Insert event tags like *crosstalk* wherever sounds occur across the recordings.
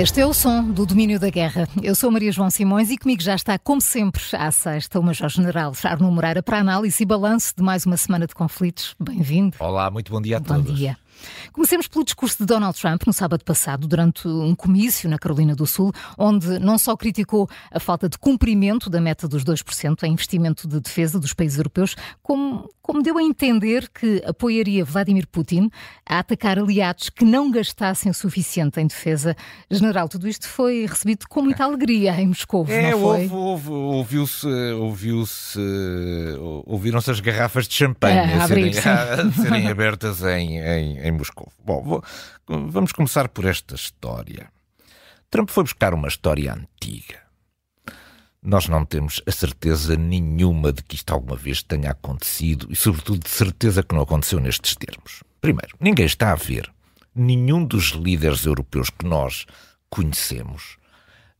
Este é o som do domínio da guerra. Eu sou Maria João Simões e comigo já está, como sempre, à sexta, o Major-General Arno Moreira para análise e balanço de mais uma semana de conflitos. Bem-vindo. Olá, muito bom dia a bom todos. Bom dia. Comecemos pelo discurso de Donald Trump no sábado passado, durante um comício na Carolina do Sul, onde não só criticou a falta de cumprimento da meta dos 2% em investimento de defesa dos países europeus, como, como deu a entender que apoiaria Vladimir Putin a atacar aliados que não gastassem o suficiente em defesa. General, tudo isto foi recebido com muita alegria em Moscou, é, não foi? Houve, ouviu-se, ouviu-se, ouviram-se as garrafas de champanhe é, a, serem, *laughs* a, serem abertas em, em, em Moscou. Bom, vou, vamos começar por esta história. Trump foi buscar uma história antiga. Nós não temos a certeza nenhuma de que isto alguma vez tenha acontecido e, sobretudo, de certeza que não aconteceu nestes termos. Primeiro, ninguém está a ver nenhum dos líderes europeus que nós conhecemos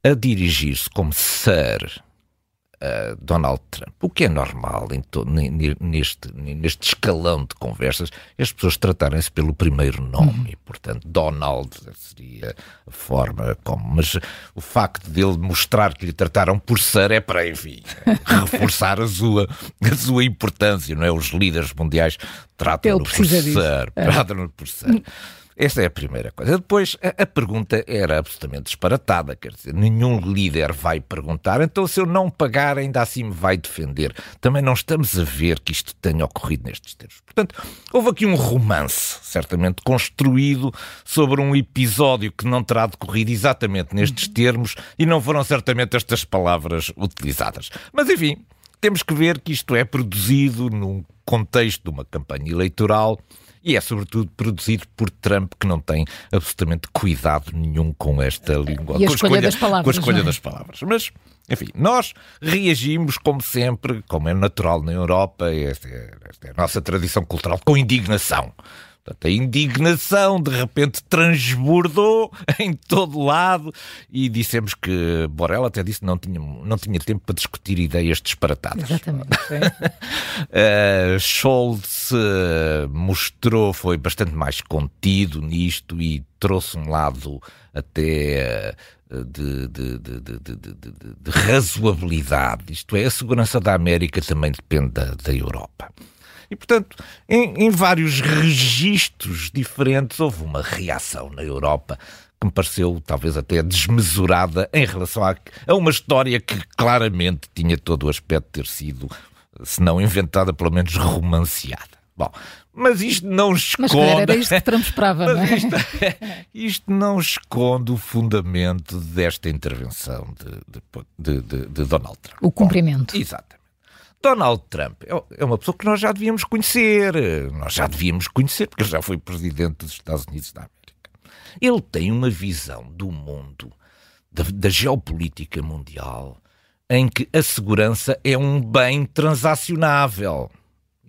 a dirigir-se como Sir Donald Trump. O que é normal neste, neste escalão de conversas as pessoas tratarem-se pelo primeiro nome. Uhum. Portanto, Donald seria a forma como. Mas o facto dele mostrar que lhe trataram por Sir é para, enfim, reforçar a sua, a sua importância, não é? Os líderes mundiais tratam-no por Sir. É. Tratam-no por Sir. Essa é a primeira coisa. Depois, a, a, pergunta era absolutamente disparatada, quer dizer, nenhum líder vai perguntar, então se eu não pagar, ainda assim me vai defender. Também não estamos a ver que isto tenha ocorrido nestes termos. Portanto, houve aqui um romance, certamente construído sobre um episódio que não terá decorrido exatamente nestes termos e não foram certamente estas palavras utilizadas. Mas enfim, temos que ver que isto é produzido num contexto de uma campanha eleitoral e é sobretudo produzido por Trump, que não tem absolutamente cuidado nenhum com esta língua. E a escolha, escolha das palavras. Com a escolha é? das palavras. Mas, enfim, nós reagimos, como sempre, como é natural na Europa, esta é, esta é a nossa tradição cultural, com indignação. Portanto, a indignação de repente transbordou *laughs* em todo lado e dissemos que Borel até disse que não tinha, não tinha tempo para discutir ideias disparatadas. Exatamente. *laughs* uh, Scholz uh, mostrou, foi bastante mais contido nisto e trouxe um lado até. Uh, de, de, de, de, razoabilidade. Isto é, a segurança da América também depende da, da Europa. E, portanto, em, em vários registros diferentes, houve uma reação na Europa que me pareceu talvez até desmesurada em relação a, a, uma história que claramente tinha todo o aspecto de ter sido, se não inventada, pelo menos romanceada. Bom, mas isto não esconde. Mas era isto que Trump esperava, *laughs* não é? Isto, *laughs* isto, não esconde o fundamento desta intervenção de, de, de, de Donald Trump. O cumprimento. Bom, exatamente. Donald Trump é, é uma pessoa que nós já devíamos conhecer. Nós já devíamos conhecer, porque ele já foi presidente dos Estados Unidos da América. Ele tem uma visão do mundo, da, da geopolítica mundial, em que a segurança é um bem transacionável.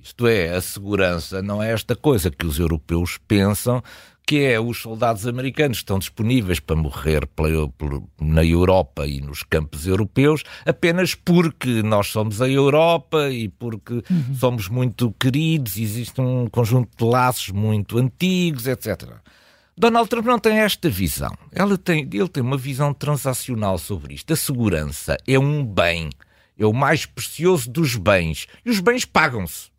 Isto é, a segurança não é esta coisa que os europeus pensam que é os soldados americanos estão disponíveis para morrer na Europa e nos campos europeus apenas porque nós somos a Europa e porque uhum. somos muito queridos, existe um conjunto de laços muito antigos, etc. Donald Trump não tem esta visão. Ele tem, ele tem uma visão transacional sobre isto. A segurança é um bem, é o mais precioso dos bens. E os bens pagam-se.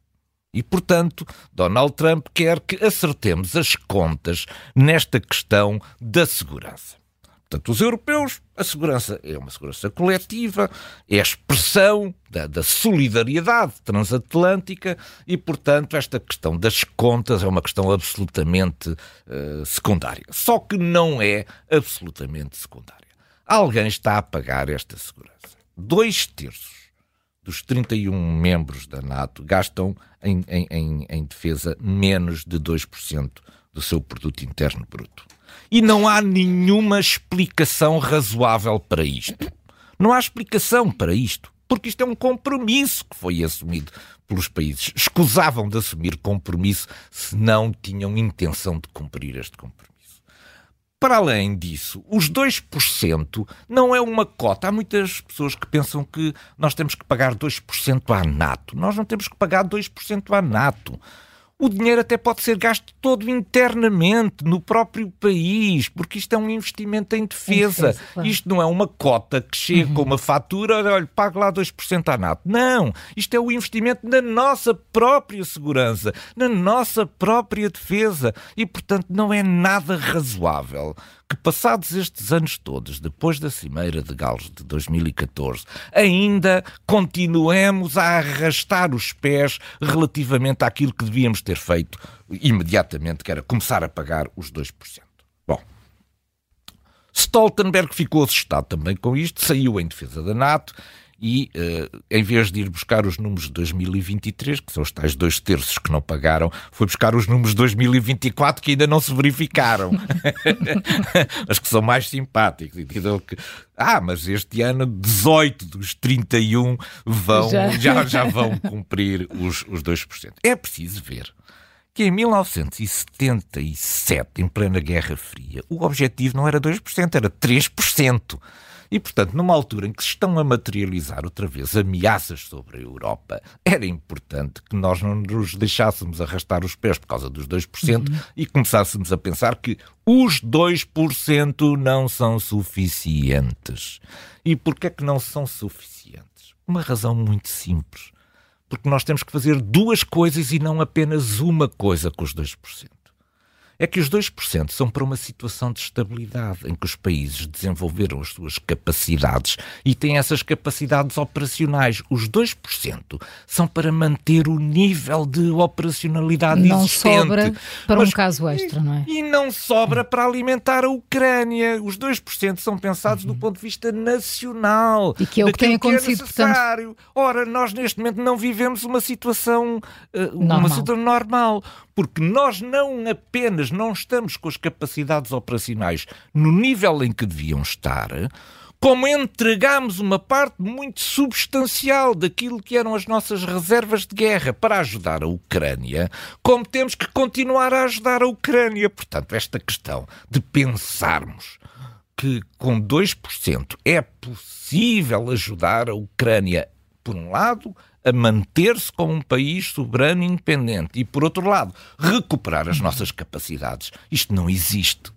E, portanto, Donald Trump quer que acertemos as contas nesta questão da segurança. Portanto, os europeus, a segurança é uma segurança coletiva, é a expressão da, da, solidariedade transatlântica e, portanto, esta questão das contas é uma questão absolutamente uh, secundária. Só que não é absolutamente secundária. Alguém está a pagar esta segurança. Dois terços dos 31 membros da NATO gastam em, em, em, em defesa menos de 2% do seu produto interno bruto. E não há nenhuma explicação razoável para isto. Não há explicação para isto, porque isto é um compromisso que foi assumido pelos países. Escusavam de assumir compromisso se não tinham intenção de cumprir este compromisso. Para além disso, os 2% não é uma cota. Há muitas pessoas que pensam que nós temos que pagar 2% à NATO. Nós não temos que pagar 2% à NATO. O dinheiro até pode ser gasto todo internamente no próprio país, porque isto é um investimento em defesa. Em defesa claro. Isto não é uma cota que chega uhum. com uma fatura, olha, pague lá 2% à NATO. Não, isto é o investimento na nossa própria segurança, na nossa própria defesa. E, portanto, não é nada razoável que, passados estes anos todos, depois da Cimeira de Gales de 2014, ainda continuemos a arrastar os pés relativamente àquilo que devíamos ter feito imediatamente, que era começar a pagar os 2%. Bom, Stoltenberg ficou assustado também com isto, saiu em defesa da NATO e, uh, em vez de ir buscar os números de 2023, que são os tais dois terços que não pagaram, foi buscar os números de 2024 que ainda não se verificaram, *laughs* mas que são mais simpáticos. E que, ah, mas este ano 18 dos 31 vão, já, já, já vão cumprir os, os 2%. É preciso ver que em 1977, em plena Guerra Fria, o objetivo não era 2%, era 3%. E, portanto, numa altura em que se estão a materializar outra vez ameaças sobre a Europa, era importante que nós não nos deixássemos arrastar os pés por causa dos 2% uhum. e começássemos a pensar que os 2% não são suficientes. E porquê é que não são suficientes? Uma razão muito simples. Porque nós temos que fazer duas coisas e não apenas uma coisa com os 2% é que os 2% são para uma situação de estabilidade, em que os países desenvolveram as suas capacidades e têm essas capacidades operacionais. Os 2% são para manter o nível de operacionalidade não existente. Não sobra para Mas, um caso extra, não é? E não sobra para alimentar a Ucrânia. Os 2% são pensados uhum. do ponto de vista nacional. E que é o que tem acontecido, que é necessário. portanto. Ora, nós neste momento não vivemos uma situação, uh, uma situação normal porque nós não apenas não estamos com as capacidades operacionais no nível em que deviam estar, como entregamos uma parte muito substancial daquilo que eram as nossas reservas de guerra para ajudar a Ucrânia, como temos que continuar a ajudar a Ucrânia. Portanto, esta questão de pensarmos que com 2% é possível ajudar a Ucrânia, por um lado, a manter-se como um país soberano e independente e, por outro lado, recuperar as nossas capacidades. Isto não existe.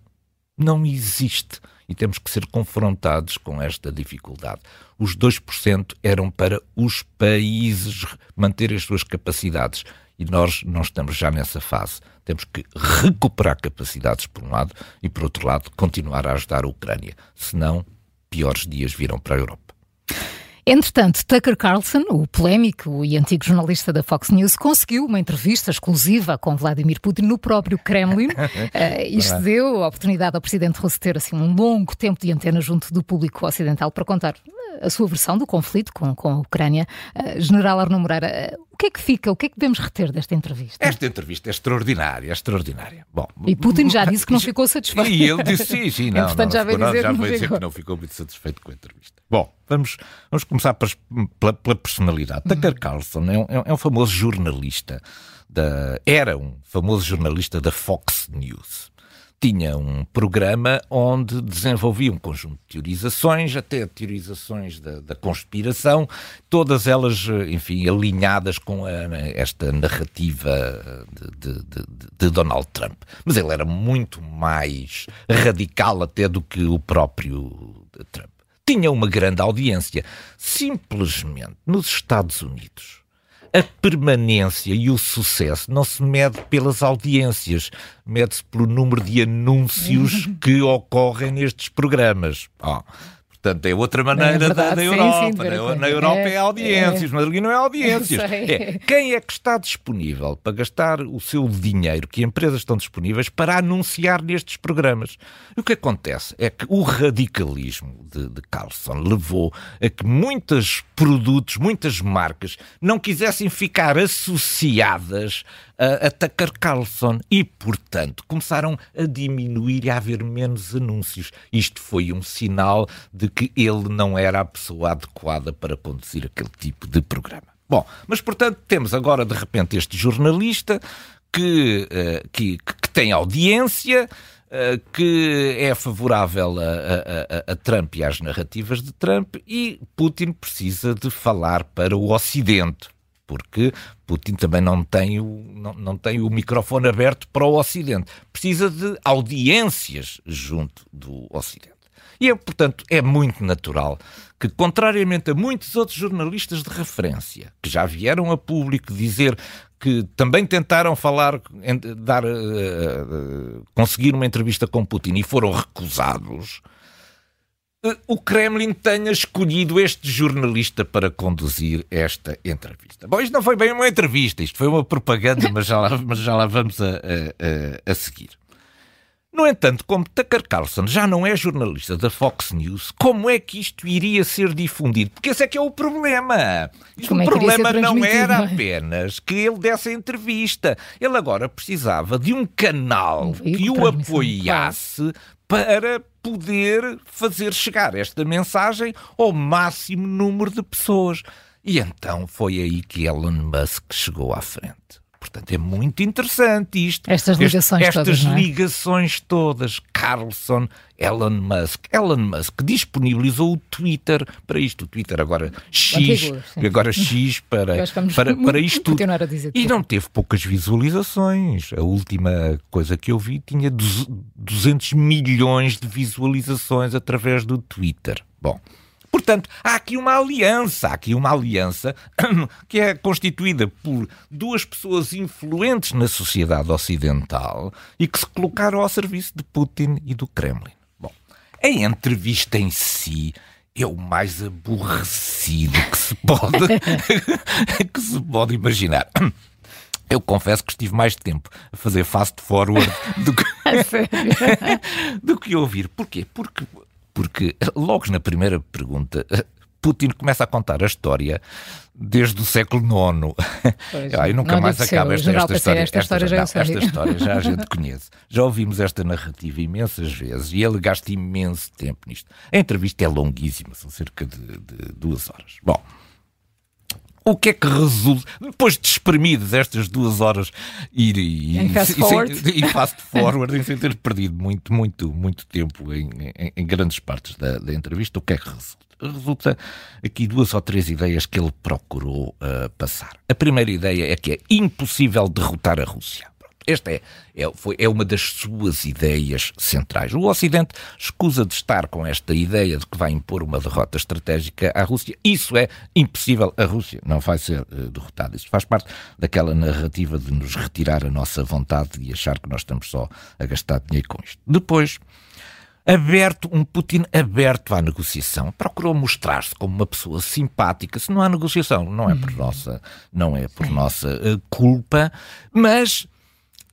Não existe. E temos que ser confrontados com esta dificuldade. Os 2% eram para os países manterem as suas capacidades. E nós não estamos já nessa fase. Temos que recuperar capacidades, por um lado, e, por outro lado, continuar a ajudar a Ucrânia. Senão, piores dias virão para a Europa. Entretanto, Tucker Carlson, o polémico e antigo jornalista da Fox News, conseguiu uma entrevista exclusiva com Vladimir Putin no próprio Kremlin. *laughs* uh, isto deu a oportunidade ao presidente russo ter assim, um longo tempo de antena junto do público ocidental para contar a sua versão do conflito com, com a Ucrânia. Uh, General Arno Moreira, uh, o que é que fica, o que é que devemos reter desta entrevista? Esta entrevista é extraordinária, é extraordinar. Bom, e Putin já *laughs* disse que não ficou satisfeito. E ele disse sim, sim, não. Portanto, já veio dizer, já veio dizer que não ficou muito satisfeito com a entrevista. Bom, vamos, vamos começar pela, pela personalidade. Uhum. Tucker Carlson é um, é um famoso jornalista, da, era um famoso jornalista da Fox News tinha um programa onde desenvolvia um conjunto de teorizações, até teorizações da, da conspiração, todas elas, enfim, alinhadas com a, esta narrativa de, de, de, Donald Trump. Mas ele era muito mais radical até do que o próprio Trump. Tinha uma grande audiência. Simplesmente nos Estados Unidos a permanência e o sucesso não se mede pelas audiências, mede-se pelo número de anúncios *laughs* que ocorrem nestes programas. Oh, Portanto, é outra maneira é da, da, Europa. Sim, sim, na, na, Europa é, é audiências, é. mas ali não é audiências. *laughs* É, quem é que está disponível para gastar o seu dinheiro, que empresas estão disponíveis, para anunciar nestes programas? E o que acontece é que o radicalismo de, de Carlson levou a que muitos produtos, muitas marcas, não quisessem ficar associadas a, a Tucker Carlson e, portanto, começaram a diminuir e a haver menos anúncios. Isto foi um sinal de que ele não era a pessoa adequada para conduzir aquele tipo de programa. Bom, mas portanto temos agora de repente este jornalista que, uh, que, que, tem audiência, uh, que é favorável a, a, a, Trump e às narrativas de Trump, e Putin precisa de falar para o Ocidente. Porque Putin também não tem, o, não, não tem o microfone aberto para o Ocidente. Precisa de audiências junto do Ocidente. E, é, portanto, é muito natural que, contrariamente a muitos outros jornalistas de referência, que já vieram a público dizer que também tentaram falar, dar, uh, uh, conseguir uma entrevista com Putin e foram recusados, o Kremlin tenha escolhido este jornalista para conduzir esta entrevista. Bom, isto não foi bem uma entrevista, isto foi uma propaganda, mas já lá, *laughs* mas já lá vamos a, a, a seguir. No entanto, como Tucker Carlson já não é jornalista da Fox News, como é que isto iria ser difundido? Porque esse é que é o problema. Isto o é problema não era é? apenas que ele desse a entrevista. Ele agora precisava de um canal que o apoiasse para poder fazer chegar esta mensagem ao máximo número de pessoas. E então foi aí que Elon Musk chegou à frente. Portanto, é muito interessante isto. Estas ligações este, todas. Estas é? ligações todas. Carlson, Elon Musk. Elon Musk disponibilizou o Twitter para isto. O Twitter agora X, agora X para, para, para isto. E não teve poucas visualizações. A última coisa que eu vi tinha 200 milhões de visualizações através do Twitter. Bom. Portanto, há aqui uma aliança, há aqui uma aliança *clears throat* que é constituída por duas pessoas influentes na sociedade ocidental e que se colocaram ao serviço de Putin e do Kremlin. Bom, a entrevista em si é o mais aborrecido que se pode, *laughs* que se pode imaginar. *clears throat* Eu confesso que estive mais tempo a fazer fast forward do que, *laughs* *laughs* do que ouvir. Porquê? Porque porque logo na primeira pergunta Putin começa a contar a história desde o século IX. Pois, Ai, nunca mais acaba esta, esta, história. Esta, história já não, esta história já a *laughs* gente conhece. Já ouvimos esta narrativa imensas vezes e ele gasta imenso tempo nisto. A entrevista é longuíssima, são cerca de, de duas horas. Bom, o que é que resulta, depois de espremidas estas duas horas ir e, e, fast forward. e, e fast forward, sem ter perdido muito, muito, muito tempo em, em, em grandes partes da, da, entrevista, o que é que resulta? Resulta aqui duas ou três ideias que ele procurou uh, passar. A primeira ideia é que é impossível derrotar a Rússia. Esta é, é, foi, é uma das suas ideias centrais. O Ocidente escusa de estar com esta ideia de que vai impor uma derrota estratégica à Rússia. Isso é impossível. A Rússia não vai ser uh, derrotada. Isso faz parte daquela narrativa de nos retirar a nossa vontade e achar que nós estamos só a gastar dinheiro com isto. Depois aberto, um Putin aberto à negociação. Procurou mostrar-se como uma pessoa simpática. Se não há negociação, não é por uhum. nossa, não é por nossa uh, culpa, mas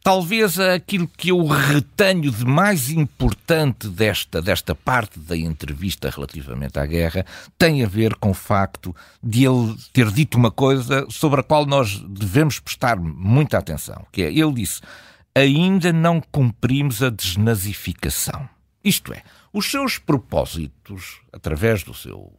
Talvez aquilo que eu retenho de mais importante desta, desta parte da entrevista relativamente à guerra tem a ver com o facto de ele ter dito uma coisa sobre a qual nós devemos prestar muita atenção, que é, ele disse, ainda não cumprimos a desnazificação. Isto é, os seus propósitos, através do seu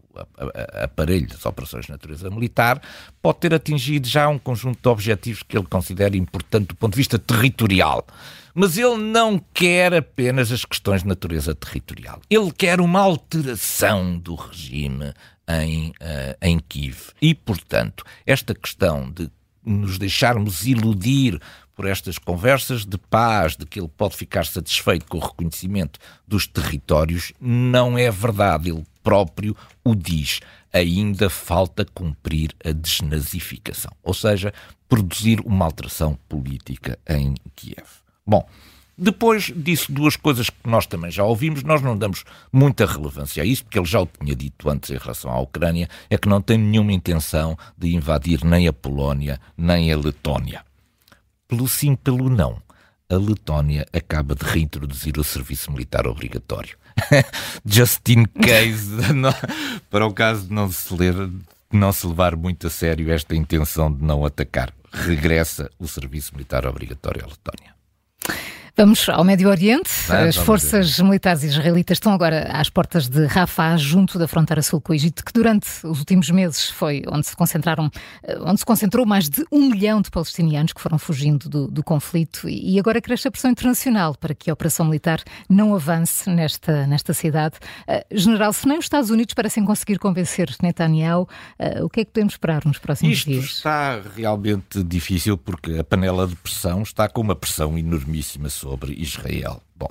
aparelho das operações de natureza militar, pode ter atingido já um conjunto de objetivos que ele considera importante do ponto de vista territorial. Mas ele não quer apenas as questões de natureza territorial. Ele quer uma alteração do regime em, uh, em Kiev. E, portanto, esta questão de nos deixarmos iludir por estas conversas de paz, de que ele pode ficar satisfeito com o reconhecimento dos territórios, não é verdade. Ele próprio o diz. Ainda falta cumprir a desnazificação, ou seja, produzir uma alteração política em Kiev. Bom, depois disse duas coisas que nós também já ouvimos, nós não damos muita relevância a isso, porque ele já o tinha dito antes em relação à Ucrânia, é que não tem nenhuma intenção de invadir nem a Polónia, nem a Letónia. Pelo sim, pelo não, a Letónia acaba de reintroduzir o serviço militar obrigatório. *laughs* just in case, *laughs* para o caso de não se ler, não se levar muito a sério esta intenção de não atacar. Regressa o serviço militar obrigatório à Letónia. Vamos ao Médio Oriente. As forças militares israelitas estão agora às portas de Rafah, junto da fronteira sul com o Egito, que durante os últimos meses foi onde se concentraram, eh, onde se concentrou mais de um milhão de palestinianos que foram fugindo do, do conflito e agora cresce a pressão internacional para que a operação militar não avance nesta, nesta cidade. Uh, General, se nem os Estados Unidos parecem conseguir convencer Netanyahu, uh, o que é que podemos esperar nos próximos Isto dias? está realmente difícil porque a panela de pressão está com uma pressão enormíssima sobre Israel. Bom,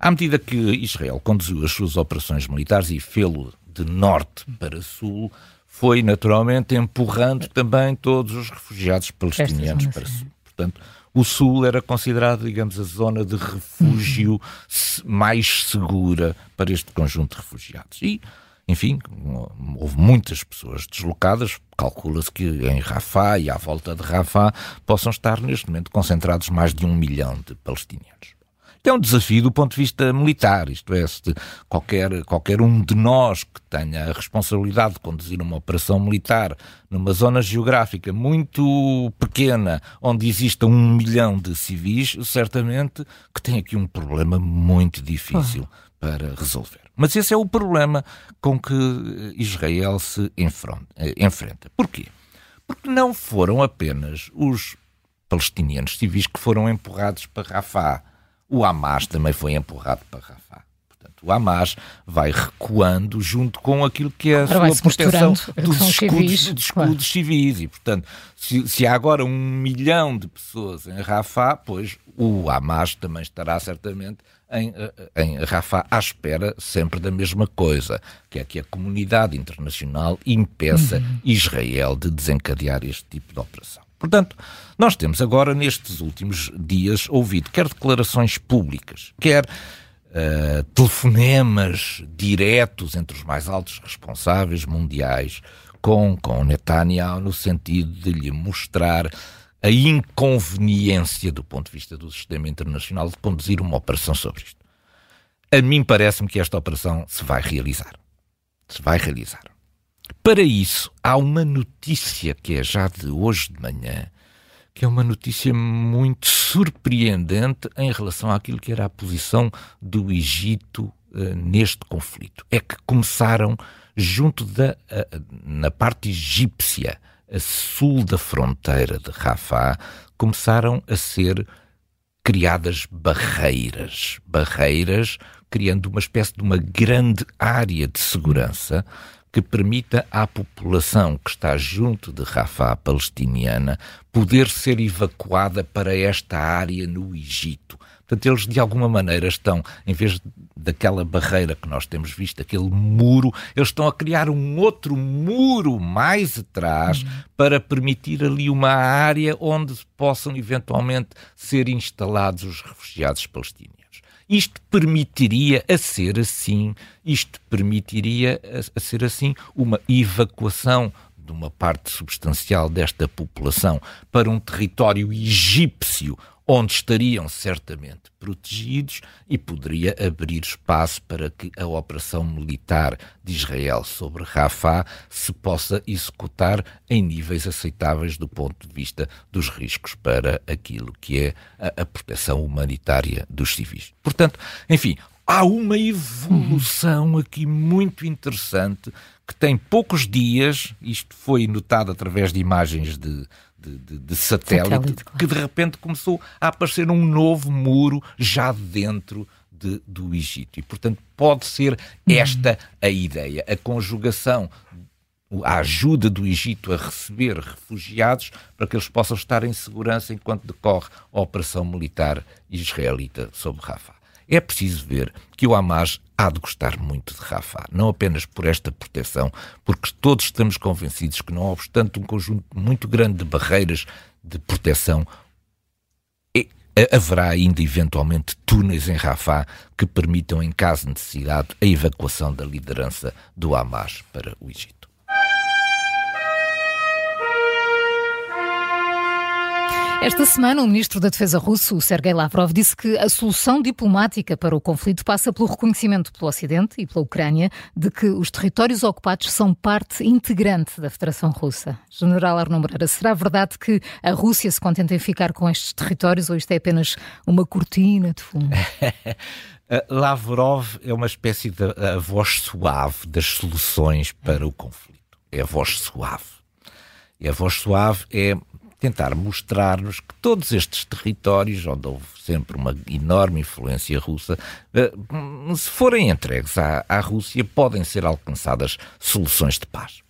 à medida que Israel conduziu as suas operações militares e fê-lo de norte para sul, foi naturalmente empurrando também todos os refugiados palestinianos para sul. Portanto, o sul era considerado, digamos, a zona de refúgio mais segura para este conjunto de refugiados. E, enfim, houve muitas pessoas deslocadas. Calcula-se que em Rafah e à volta de Rafah possam estar neste momento concentrados mais de um milhão de palestinianos é um desafio do ponto de vista militar, isto é, se qualquer, qualquer um de nós que tenha a responsabilidade de conduzir uma operação militar numa zona geográfica muito pequena, onde exista um milhão de civis, certamente que tem aqui um problema muito difícil para resolver. Mas esse é o problema com que Israel se eh, enfrenta. Porquê? Porque não foram apenas os palestinianos civis que foram empurrados para Rafah o Hamas também foi empurrado para Rafah. Portanto, o Hamas vai recuando junto com aquilo que é a sua proteção dos escudos, civis, dos escudos claro. civis. E, portanto, se, se, há agora um milhão de pessoas em Rafah, pois o Hamas também estará certamente em, em Rafah à espera sempre da mesma coisa, que é que a comunidade internacional impeça uhum. Israel de desencadear este tipo de operação. Portanto, nós temos agora, nestes últimos dias, ouvido quer declarações públicas, quer uh, telefonemas diretos entre os mais altos responsáveis mundiais com, com Netanyahu, no sentido de lhe mostrar a inconveniência do ponto de vista do sistema internacional de conduzir uma operação sobre isto. A mim parece-me que esta operação se vai realizar. Se vai realizar. Para isso, há uma notícia que é já de hoje de manhã, que é uma notícia muito surpreendente em relação àquilo que era a posição do Egito uh, neste conflito. É que começaram junto da uh, na parte egípcia, a sul da fronteira de Rafah, começaram a ser criadas barreiras, barreiras criando uma espécie de uma grande área de segurança que permita à população que está junto de Rafah palestiniana poder ser evacuada para esta área no Egito. Portanto, eles de alguma maneira estão, em vez daquela barreira que nós temos visto, aquele muro, eles estão a criar um outro muro mais atrás uhum. para permitir ali uma área onde possam eventualmente ser instalados os refugiados palestinianos. Isto permitiria, a ser assim, isto permitiria, a, a ser assim, uma evacuação de uma parte substancial desta população para um território egípcio onde estariam certamente protegidos e poderia abrir espaço para que a operação militar de Israel sobre Rafah se possa executar em níveis aceitáveis do ponto de vista dos riscos para aquilo que é a, a proteção humanitária dos civis. Portanto, enfim, há uma evolução aqui muito interessante que tem poucos dias, isto foi notado através de imagens de, de, de, de satélite, satélite claro. que de repente começou a aparecer um novo muro já dentro de, do Egito. E, portanto, pode ser esta a ideia, a conjugação a ajuda do Egito a receber refugiados para que eles possam estar em segurança enquanto decorre a operação militar israelita sobre Rafah. É preciso ver que o Hamas há de gostar muito de Rafah, não apenas por esta proteção, porque todos estamos convencidos que, não obstante um conjunto muito grande de barreiras de proteção, haverá ainda eventualmente túneis em Rafah que permitam, em caso de necessidade, a evacuação da liderança do Hamas para o Egito. Esta semana, o ministro da Defesa russo, Sergei Lavrov, disse que a solução diplomática para o conflito passa pelo reconhecimento pelo Ocidente e pela Ucrânia de que os territórios ocupados são parte integrante da Federação Russa. General Arno Moreira, será verdade que a Rússia se contenta em ficar com estes territórios ou isto é apenas uma cortina de fumo? *laughs* Lavrov é uma espécie de a voz suave das soluções para o conflito. É a voz suave. E a voz suave é tentar mostrar-nos que todos estes territórios, onde houve sempre uma enorme influência russa, eh, se forem entregues à, à Rússia, podem ser alcançadas soluções de paz.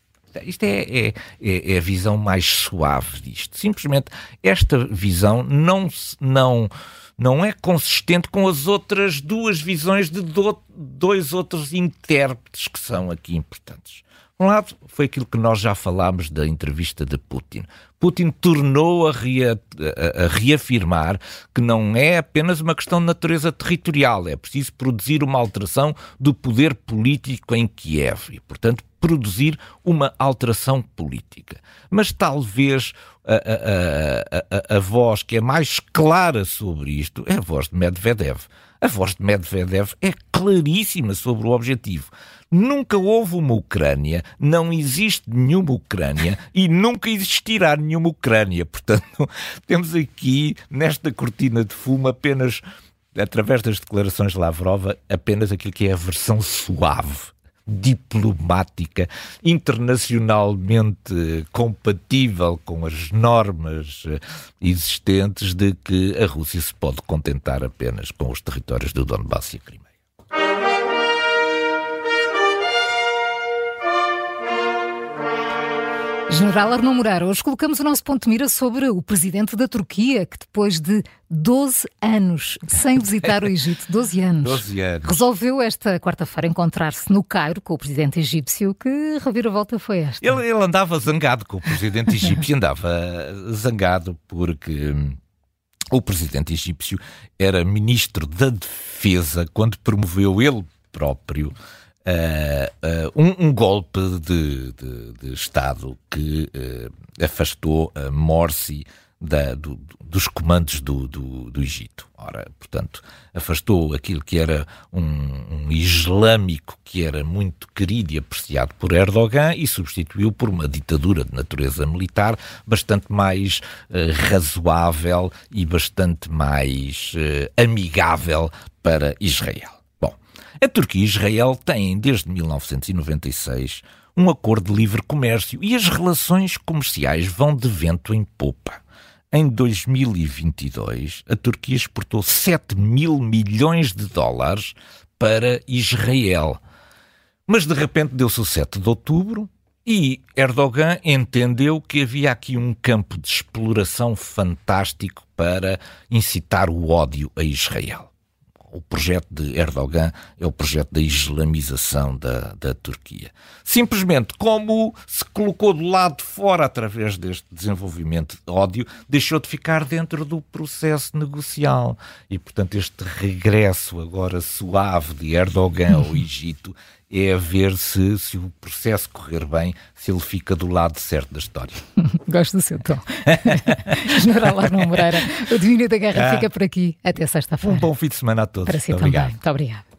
Isto é, é, é, é, a visão mais suave disto. Simplesmente esta visão não, não, não é consistente com as outras duas visões de do, dois outros intérpretes que são aqui importantes. Um lado, foi aquilo que nós já falámos da entrevista de Putin. Putin tornou a, rea, a, reafirmar que não é apenas uma questão de natureza territorial, é preciso produzir uma alteração do poder político em Kiev e, portanto, produzir uma alteração política. Mas talvez a, a, voz que é mais clara sobre isto é a voz de Medvedev. A voz de Medvedev é claríssima sobre o objetivo. Nunca houve uma Ucrânia, não existe nenhuma Ucrânia e nunca existirá nenhuma Ucrânia. Portanto, *laughs* temos aqui, nesta cortina de fumo, apenas, através das declarações de Lavrov, apenas aquilo que é a versão suave diplomática, internacionalmente compatível com as normas eh, existentes de que a Rússia se pode contentar apenas com os territórios do Donbass e a Crimeia. General Moreira, hoje colocamos o nosso ponto de mira sobre o presidente da Turquia, que depois de 12 anos sem visitar o Egito, 12 anos, 12 anos. resolveu esta quarta-feira encontrar-se no Cairo com o presidente egípcio. Que reviravolta foi esta? Ele, ele andava zangado com o presidente *laughs* egípcio, andava zangado porque hum, o presidente egípcio era ministro da Defesa quando promoveu ele próprio uh, um, um, golpe de, de, de Estado que uh, afastou Morsi da, do, dos comandos do, do, do, Egito. Ora, portanto, afastou aquilo que era um, um, islâmico que era muito querido e apreciado por Erdogan e substituiu por uma ditadura de natureza militar bastante mais razoável e bastante mais amigável para Israel. A Turquia e Israel têm, desde 1996, um acordo de livre comércio e as relações comerciais vão de vento em popa. Em 2022, a Turquia exportou 7 mil milhões de dólares para Israel. Mas de repente deu-se o 7 de outubro e Erdogan entendeu que havia aqui um campo de exploração fantástico para incitar o ódio a Israel o projeto de Erdogan é o projeto da islamização da, da Turquia. Simplesmente, como se colocou do lado de fora através deste desenvolvimento de ódio, deixou de ficar dentro do processo negocial. E, portanto, este regresso agora suave de Erdogan ao *laughs* Egito é a ver se, se o processo correr bem, se ele fica do lado certo da história. *laughs* Gosto do seu tom. *laughs* General Arno Moreira, o domínio da guerra ah. fica por aqui. Até sexta-feira. Um bom fim de semana a todos. Para si Muito também. Obrigado. Muito obrigado.